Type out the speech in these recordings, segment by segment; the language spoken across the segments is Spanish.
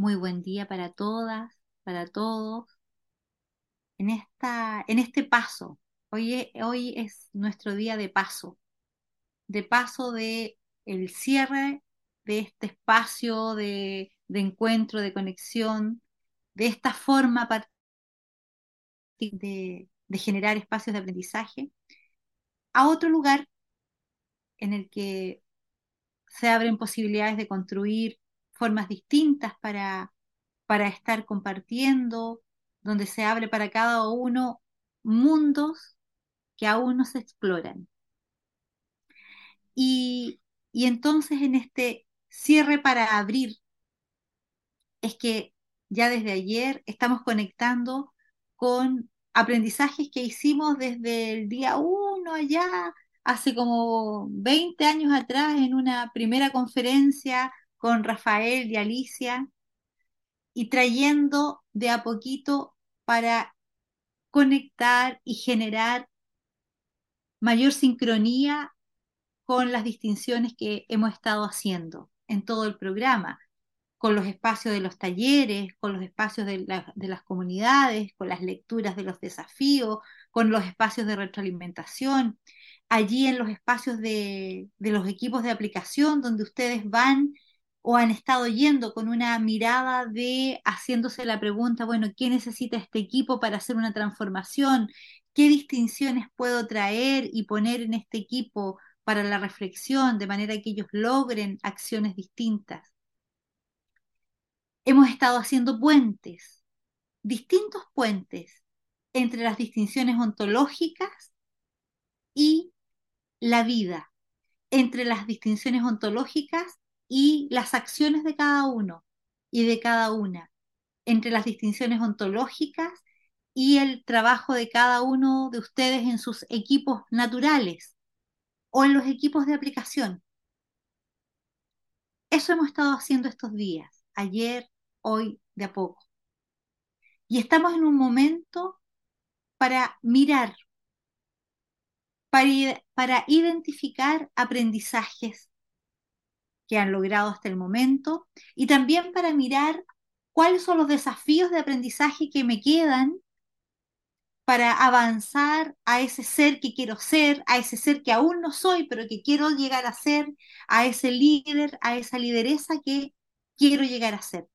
Muy buen día para todas, para todos. En, esta, en este paso, hoy, hoy es nuestro día de paso, de paso de el cierre de este espacio de, encuentro, de conexión, de esta forma de generar espacios de aprendizaje, a otro lugar en el que se abren posibilidades de construir formas distintas para, para estar compartiendo, donde se abre para cada uno mundos que aún no se exploran. Y, y entonces en este cierre para abrir, es que ya desde ayer estamos conectando con aprendizajes que hicimos desde el día uno allá, hace como 20 años atrás, en una primera conferencia con Rafael y Alicia, y trayendo de a poquito para conectar y generar mayor sincronía con las distinciones que hemos estado haciendo en todo el programa, con los espacios de los talleres, con los espacios de, las comunidades, con las lecturas de los desafíos, con los espacios de retroalimentación, allí en los espacios de, de los equipos de aplicación donde ustedes van o han estado yendo con una mirada de haciéndose la pregunta, bueno, ¿qué necesita este equipo para hacer una transformación? ¿Qué distinciones puedo traer y poner en este equipo para la reflexión de manera que ellos logren acciones distintas? Hemos estado haciendo puentes, distintos puentes entre las distinciones ontológicas y la vida, entre las distinciones ontológicas y las acciones de cada uno y de cada una, entre las distinciones ontológicas y el trabajo de cada uno de ustedes en sus equipos naturales o en los equipos de aplicación. Eso hemos estado haciendo estos días, ayer, hoy, de a poco. Y estamos en un momento para mirar, para, para identificar aprendizajes que han logrado hasta el momento y también para mirar cuáles son los desafíos de aprendizaje que me quedan para avanzar a ese ser que quiero ser, a ese ser que aún no soy, pero que quiero llegar a ser, a ese líder, a esa lideresa que quiero llegar a ser.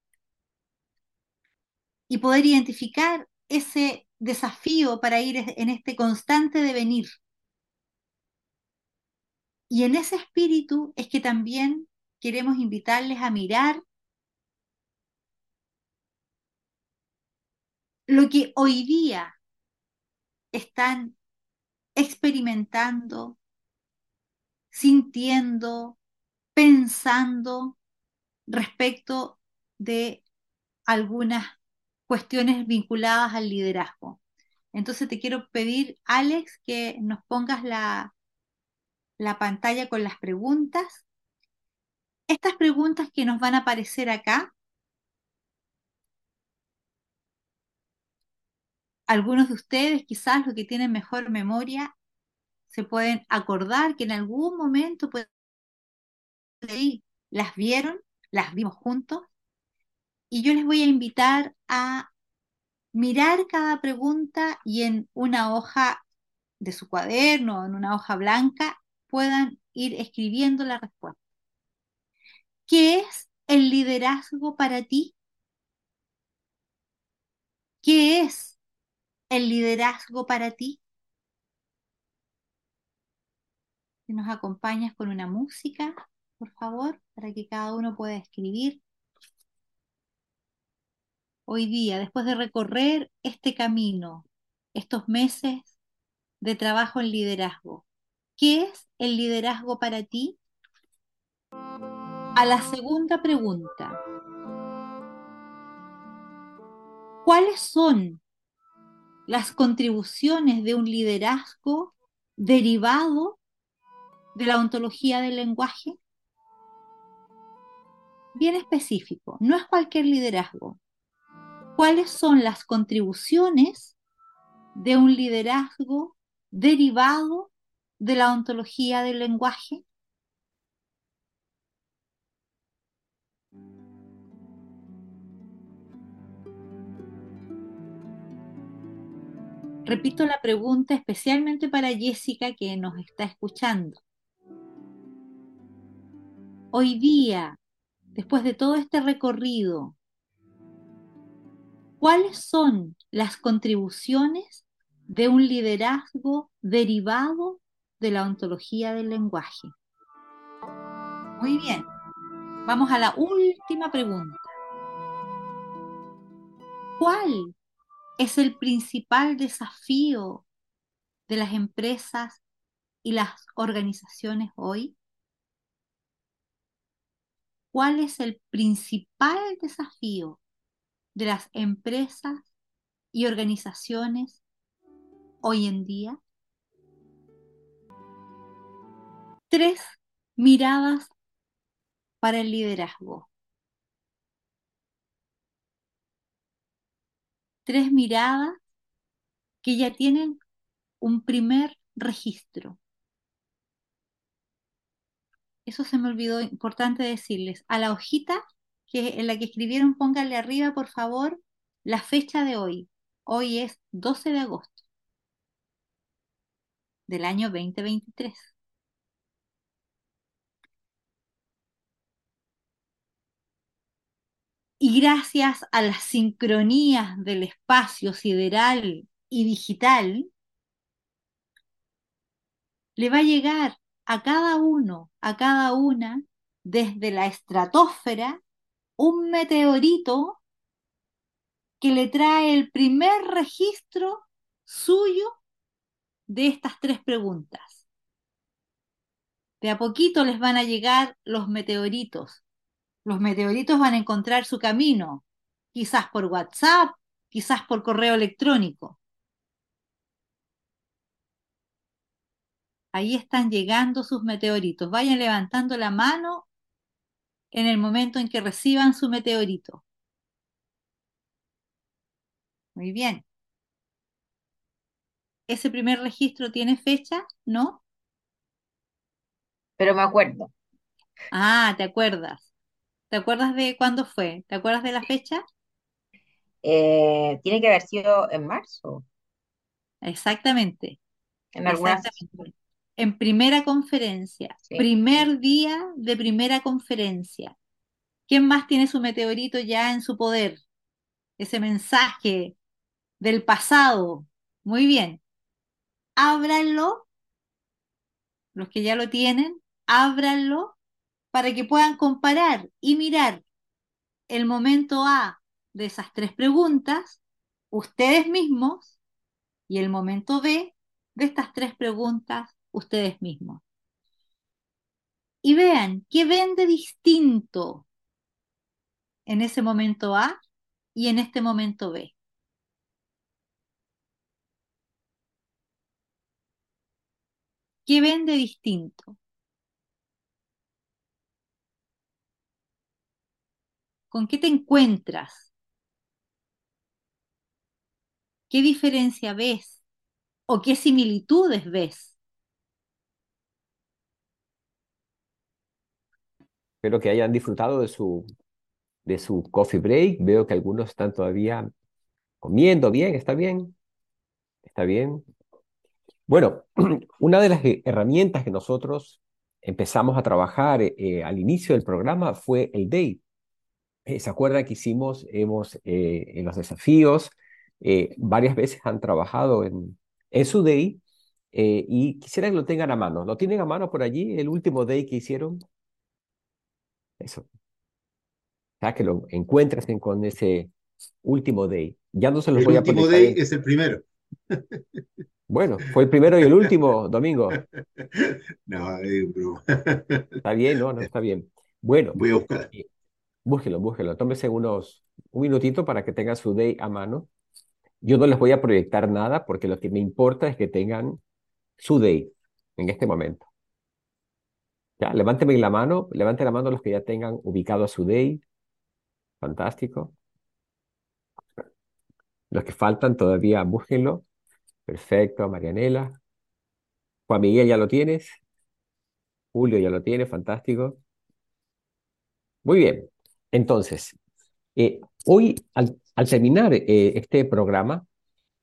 Y poder identificar ese desafío para ir en este constante devenir. Y en ese espíritu es que también queremos invitarles a mirar lo que hoy día están experimentando, sintiendo, pensando respecto de algunas cuestiones vinculadas al liderazgo. Entonces te quiero pedir, Alex, que nos pongas la, la pantalla con las preguntas estas preguntas que nos van a aparecer acá, algunos de ustedes, quizás los que tienen mejor memoria, se pueden acordar que en algún momento las vieron, las vimos juntos, y yo les voy a invitar a mirar cada pregunta y en una hoja de su cuaderno, en una hoja blanca, puedan ir escribiendo la respuesta. ¿Qué es el liderazgo para ti? ¿Qué es el liderazgo para ti? Si nos acompañas con una música, por favor, para que cada uno pueda escribir. Hoy día, después de recorrer este camino, estos meses de trabajo en liderazgo, ¿qué es el liderazgo para ti? A la segunda pregunta. ¿Cuáles son las contribuciones de un liderazgo derivado de la ontología del lenguaje? Bien específico, no es cualquier liderazgo. ¿Cuáles son las contribuciones de un liderazgo derivado de la ontología del lenguaje? Repito la pregunta especialmente para Jessica que nos está escuchando. Hoy día, después de todo este recorrido, ¿cuáles son las contribuciones de un liderazgo derivado de la ontología del lenguaje? Muy bien, vamos a la última pregunta. ¿Cuál es el principal desafío de las empresas y las organizaciones hoy? ¿Cuál es el principal desafío de las empresas y organizaciones hoy en día? Tres miradas para el liderazgo. Tres miradas que ya tienen un primer registro. Eso se me olvidó, importante decirles. A la hojita que en la que escribieron, pónganle arriba, por favor, la fecha de hoy. Hoy es 12 de agosto del año 2023. Y gracias a las sincronías del espacio sideral y digital, le va a llegar a cada uno, a cada una, desde la estratosfera, un meteorito que le trae el primer registro suyo de estas tres preguntas. De a poquito les van a llegar los meteoritos los meteoritos van a encontrar su camino, quizás por WhatsApp, quizás por correo electrónico. Ahí están llegando sus meteoritos. Vayan levantando la mano en el momento en que reciban su meteorito. Muy bien. ¿Ese primer registro tiene fecha? ¿No? Pero me acuerdo. Ah, ¿te acuerdas? ¿Te acuerdas de cuándo fue? ¿Te acuerdas de la fecha? Eh, tiene que haber sido en marzo, Exactamente, en algunas, exactamente. En primera conferencia, sí. primer día de primera conferencia. ¿Quién más tiene su meteorito ya en su poder? Ese mensaje del pasado. Muy bien. Ábranlo, los que ya lo tienen, ábranlo para que puedan comparar y mirar el momento A de esas tres preguntas, ustedes mismos, y el momento B de estas tres preguntas, ustedes mismos. Y vean qué ven de distinto en ese momento A y en este momento B. ¿Qué ven de distinto? ¿Con qué te encuentras? ¿Qué diferencia ves? ¿O qué similitudes ves? Espero que hayan disfrutado de su, de su coffee break. Veo que algunos están todavía comiendo bien, ¿está bien? ¿Está bien? Bueno, una de las herramientas que nosotros empezamos a trabajar eh, al inicio del programa fue el DAY. Eh, ¿Se acuerdan que hicimos, hemos, eh, en los desafíos, varias veces han trabajado en, en su day y quisiera que lo tengan a mano. ¿Lo tienen a mano por allí, el último day que hicieron? Eso. O sea, que lo encuentren con ese último day. Ya no se los El voy a último poner. day es el primero. Bueno, fue el primero y el último domingo. No, es broma. Está bien, no, no, está bien. Bueno, Voy a buscar. eh, búsquelo, búsquelo. Tómese unos, un minutito para que tengan su day a mano. Yo no les voy a proyectar nada porque lo que me importa es que tengan su day en este momento. Ya, levánteme la mano, levante la mano los que ya tengan ubicado su day. Fantástico. Los que faltan todavía, búsquenlo. Perfecto, Marianela. Juan Miguel, ¿ya lo tienes? Julio, ¿ya lo tiene? Fantástico. Muy bien. Entonces, eh, hoy, al, terminar eh, este programa,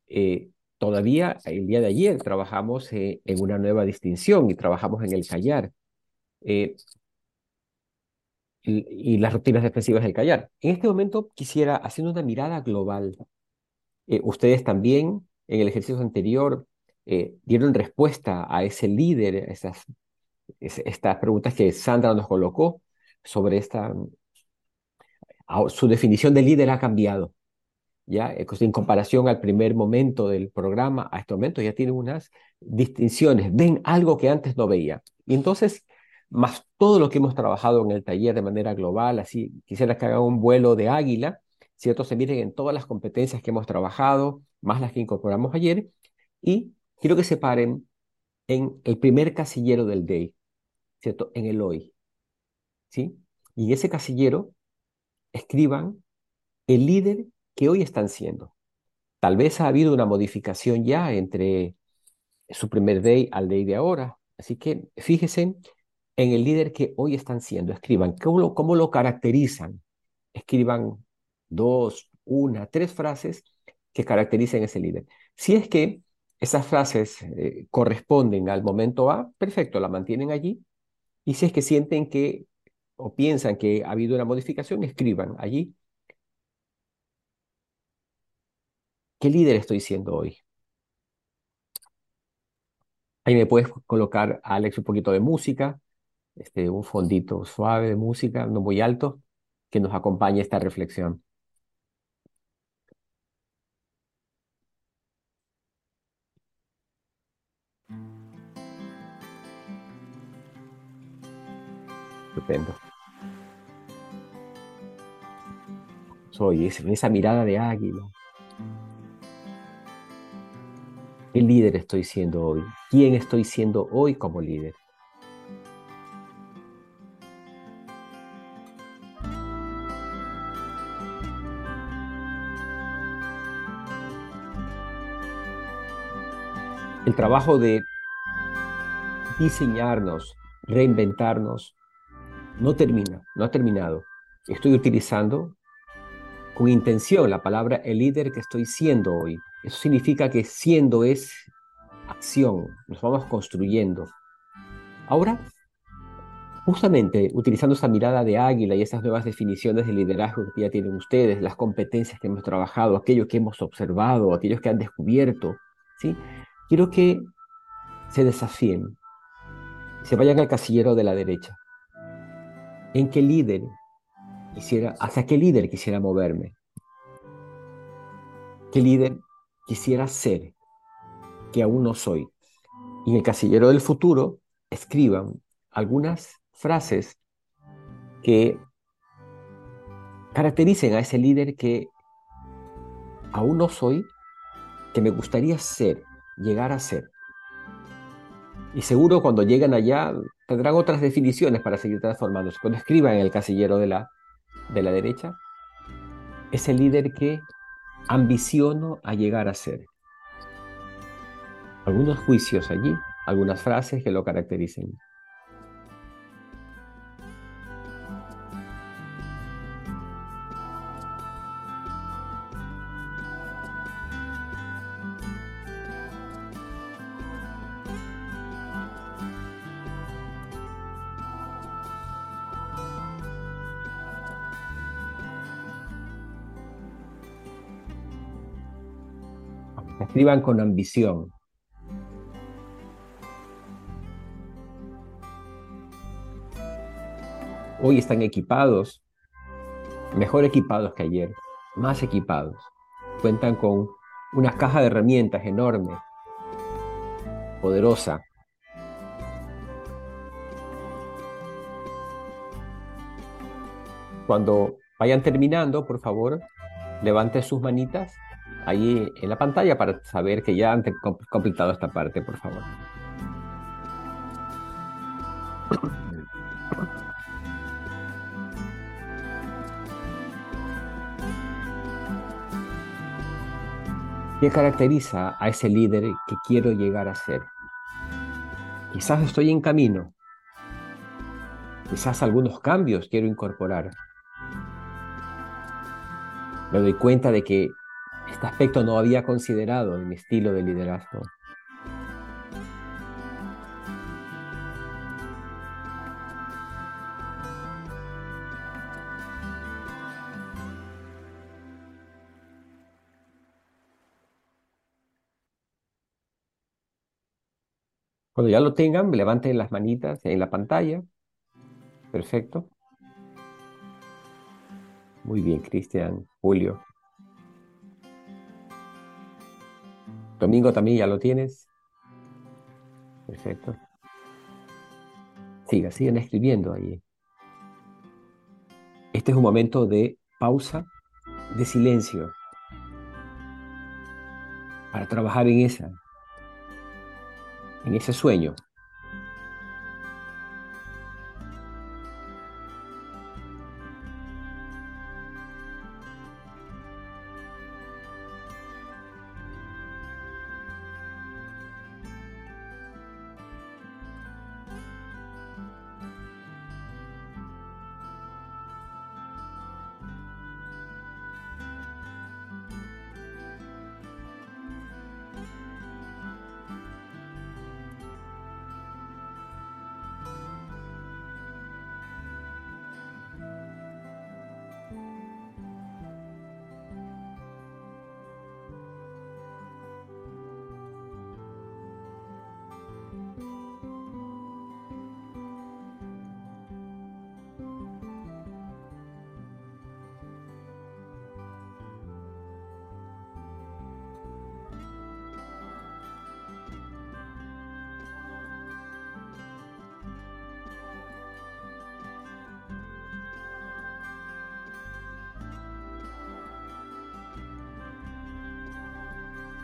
eh, todavía el día de ayer trabajamos en una nueva distinción y trabajamos en el callar y, las rutinas defensivas del callar. En este momento quisiera, haciendo una mirada global, ustedes también en el ejercicio anterior dieron respuesta a ese líder, a estas preguntas que Sandra nos colocó sobre esta, su definición de líder ha cambiado. ¿ya? Eh, en comparación al primer momento del programa, a este momento ya tiene unas distinciones, ven algo que antes no veía. Y entonces, más todo lo que hemos trabajado en el taller de manera global, así quisiera que hagan un vuelo de águila, ¿cierto? Se miren en todas las competencias que hemos trabajado, más las que incorporamos ayer, y quiero que se paren en el primer casillero del day, ¿cierto? En el hoy, ¿sí? Y ese casillero escriban el líder que hoy están siendo. Tal vez ha habido una modificación ya entre su primer day al day de ahora. Así que fíjense en el líder que hoy están siendo. Escriban cómo lo, cómo lo caracterizan. Escriban dos, una, tres frases que caractericen ese líder. Si es que esas frases eh, corresponden al momento A, perfecto, la mantienen allí. Y si es que sienten que o piensan que ha habido una modificación, escriban allí ¿Qué líder estoy siendo hoy? Ahí me puedes colocar, Alex, un poquito de música, este, un fondito suave de música, no muy alto, que nos acompañe esta reflexión. Estupendo. Soy esa mirada de águila. ¿Qué líder estoy siendo hoy? ¿Quién estoy siendo hoy como líder? El trabajo de diseñarnos, reinventarnos, no termina, no ha terminado. Estoy utilizando con intención la palabra el líder que estoy siendo hoy. Eso significa que siendo es acción, nos vamos construyendo. Ahora, justamente utilizando esa mirada de águila y esas nuevas definiciones de liderazgo que ya tienen ustedes, las competencias que hemos trabajado, aquello que hemos observado, aquellos que han descubierto, ¿sí? quiero que se desafíen, se vayan al casillero de la derecha. ¿En qué líder quisiera, hacia qué líder quisiera moverme? ¿Qué líder quisiera ser, que aún no soy. Y en el casillero del futuro escriban algunas frases que caractericen a ese líder que aún no soy, que me gustaría ser, llegar a ser. Y seguro cuando llegan allá tendrán otras definiciones para seguir transformándose. Cuando escriban en el casillero de la, de la derecha, ese líder que ambiciono a llegar a ser. Algunos juicios allí, algunas frases que lo caractericen. Escriban con ambición. Hoy están equipados, mejor equipados que ayer, más equipados. Cuentan con una caja de herramientas enorme, poderosa. Cuando vayan terminando, por favor, levanten sus manitas ahí en la pantalla para saber que ya han completado esta parte, por favor. ¿Qué caracteriza a ese líder que quiero llegar a ser? Quizás estoy en camino. Quizás algunos cambios quiero incorporar. Me doy cuenta de que Este aspecto no había considerado en mi estilo de liderazgo. Cuando ya lo tengan, levanten las manitas en la pantalla. Perfecto. Muy bien, Cristian, Julio. Domingo también ya lo tienes. Perfecto. Siga, sigan escribiendo ahí. Este es un momento de pausa, de silencio, para trabajar en esa, en ese sueño.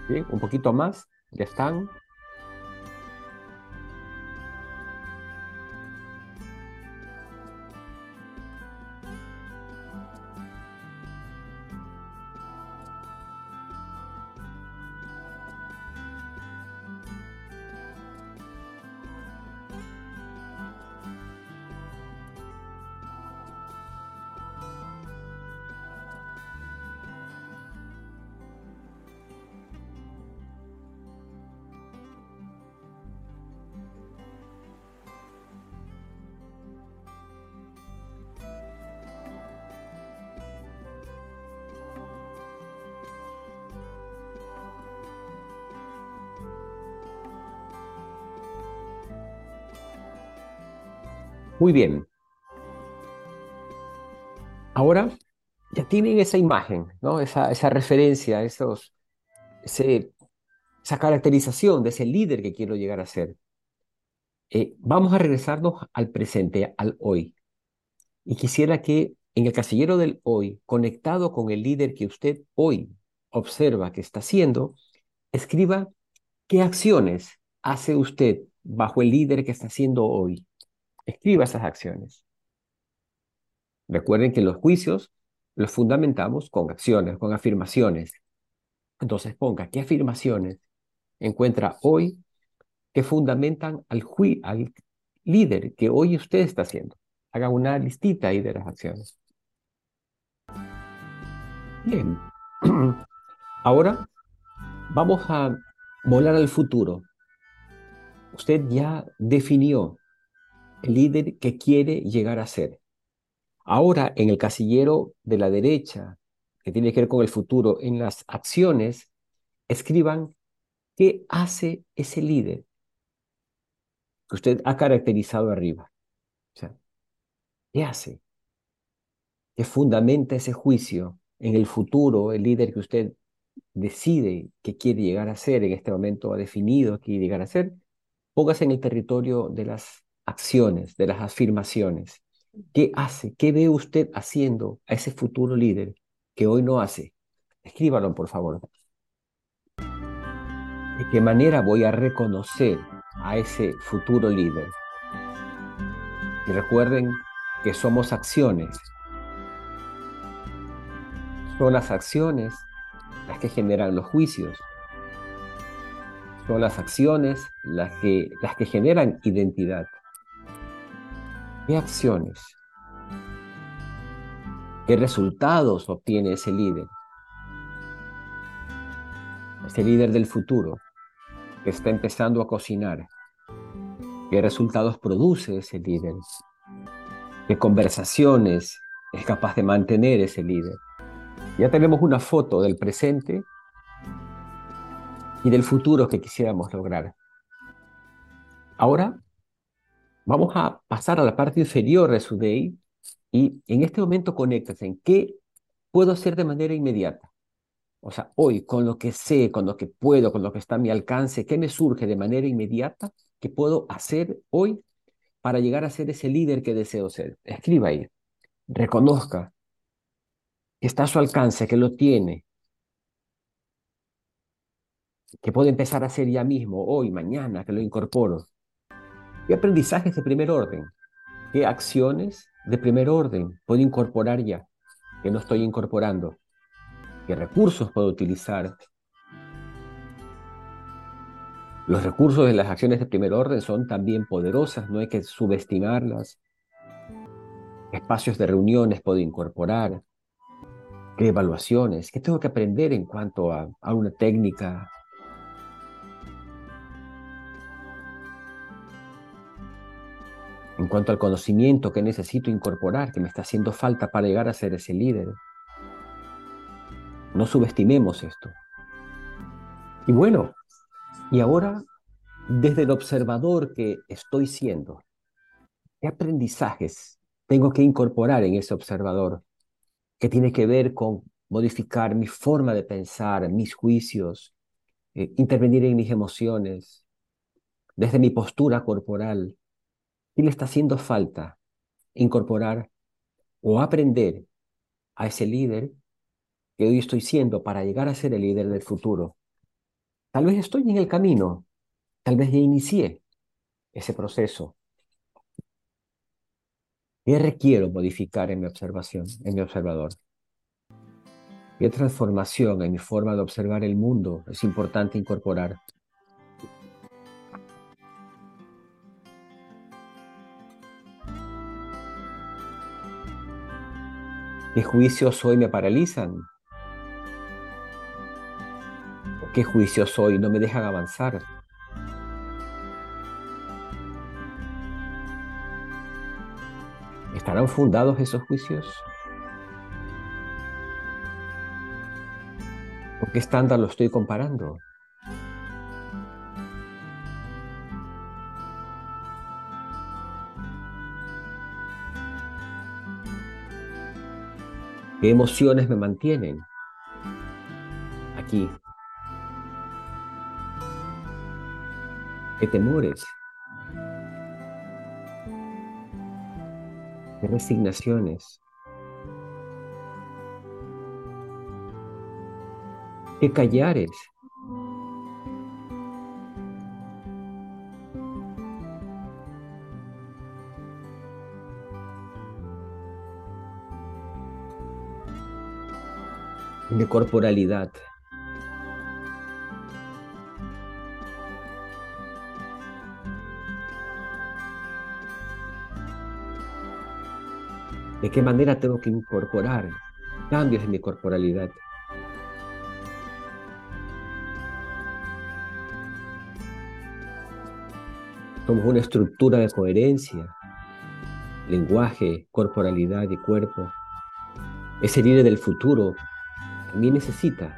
Un poquito más, ya están. Muy bien. Ahora ya tienen esa imagen, ¿no? esa, referencia, esos, esa caracterización de ese líder que quiero llegar a ser. Eh, vamos a regresarnos al presente, al hoy. Y quisiera que en el casillero del hoy, conectado con el líder que usted hoy observa que está haciendo, escriba qué acciones hace usted bajo el líder que está haciendo hoy. Escriba esas acciones. Recuerden que los juicios los fundamentamos con acciones, con afirmaciones. Entonces ponga qué afirmaciones encuentra hoy que fundamentan al, al líder que hoy usted está haciendo. Haga una listita ahí de las acciones. Bien. Ahora vamos a volar al futuro. Usted ya definió el líder que quiere llegar a ser. Ahora, en el casillero de la derecha, que tiene que ver con el futuro, en las acciones, escriban qué hace ese líder que usted ha caracterizado arriba. O sea, ¿qué hace? ¿Qué fundamenta ese juicio en el futuro, el líder que usted decide que quiere llegar a ser, en este momento ha definido que quiere llegar a ser? Póngase en el territorio de las acciones, de las afirmaciones. ¿Qué hace? ¿Qué ve usted haciendo a ese futuro líder que hoy no hace? Escríbalo, por favor. ¿De qué manera voy a reconocer a ese futuro líder? Y recuerden que somos acciones. Son las acciones las que generan los juicios. Son las acciones las que, las que generan identidad. ¿Qué acciones? ¿Qué resultados obtiene ese líder? ese líder del futuro que está empezando a cocinar, qué resultados produce ese líder, qué conversaciones es capaz de mantener ese líder. Ya tenemos una foto del presente y del futuro que quisiéramos lograr. Ahora vamos a pasar a la parte inferior de su day y en este momento conectas en qué puedo hacer de manera inmediata. O sea, hoy, con lo que sé, con lo que puedo, con lo que está a mi alcance, ¿qué me surge de manera inmediata que puedo hacer hoy para llegar a ser ese líder que deseo ser? Escriba ahí. Reconozca que está a su alcance, que lo tiene, que puedo empezar a hacer ya mismo, hoy, mañana, que lo incorporo. ¿Qué aprendizajes de primer orden? ¿Qué acciones de primer orden puedo incorporar ya que no estoy incorporando? qué recursos puedo utilizar. Los recursos de las acciones de primer orden son también poderosas, no hay que subestimarlas. Espacios de reuniones puedo incorporar. ¿Qué evaluaciones? ¿Qué tengo que aprender en cuanto a, a una técnica? En cuanto al conocimiento que necesito incorporar, que me está haciendo falta para llegar a ser ese líder. No subestimemos esto. Y bueno, y ahora, desde el observador que estoy siendo, ¿qué aprendizajes tengo que incorporar en ese observador? que tiene que ver con modificar mi forma de pensar, mis juicios, eh, intervenir en mis emociones, desde mi postura corporal. ¿Qué le está haciendo falta incorporar o aprender a ese líder que hoy estoy siendo para llegar a ser el líder del futuro. Tal vez estoy en el camino, tal vez ya inicié ese proceso. ¿Qué requiero modificar en mi observación, en mi observador? ¿Qué transformación en mi forma de observar el mundo es importante incorporar? ¿Qué juicios hoy me paralizan? qué juicios soy, no me dejan avanzar. ¿Estarán fundados esos juicios? ¿Con qué estándar lo estoy comparando? ¿Qué emociones me mantienen aquí ¿Qué temores? ¿Qué resignaciones? ¿Qué callares? De corporalidad. de qué manera tengo que incorporar cambios en mi corporalidad. Somos una estructura de coherencia, lenguaje, corporalidad y cuerpo. Ese líder del futuro también necesita,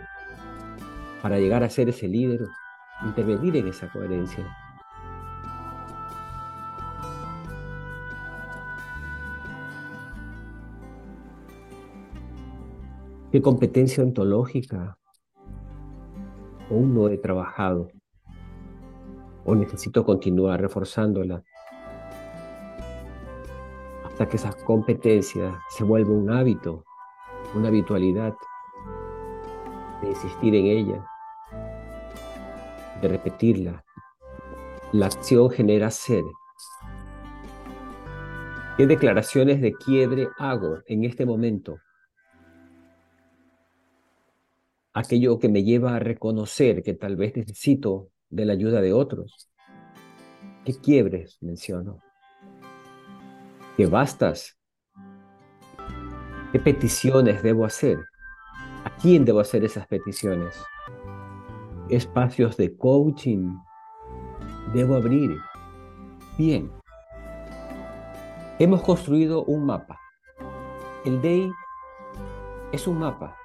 para llegar a ser ese líder, intervenir en esa coherencia. ¿Qué competencia ontológica aún no he trabajado? ¿O necesito continuar reforzándola? Hasta que esa competencia se vuelva un hábito, una habitualidad, insistir en ella, de repetirla. La acción genera ser. ¿Qué declaraciones de quiebre hago en este momento aquello que me lleva a reconocer que tal vez necesito de la ayuda de otros. ¿Qué quiebres menciono? ¿Qué bastas? ¿Qué peticiones debo hacer? ¿A quién debo hacer esas peticiones? espacios de coaching debo abrir? Bien. Hemos construido un mapa. El DAY es un mapa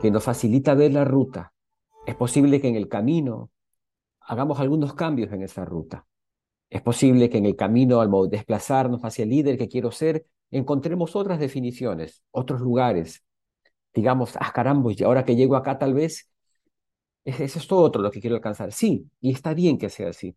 que nos facilita ver la ruta. Es posible que en el camino hagamos algunos cambios en esa ruta. Es posible que en el camino, al desplazarnos hacia el líder que quiero ser, encontremos otras definiciones, otros lugares. Digamos, ah, caramba, y ahora que llego acá tal vez, eso es todo otro lo que quiero alcanzar. Sí, y está bien que sea así.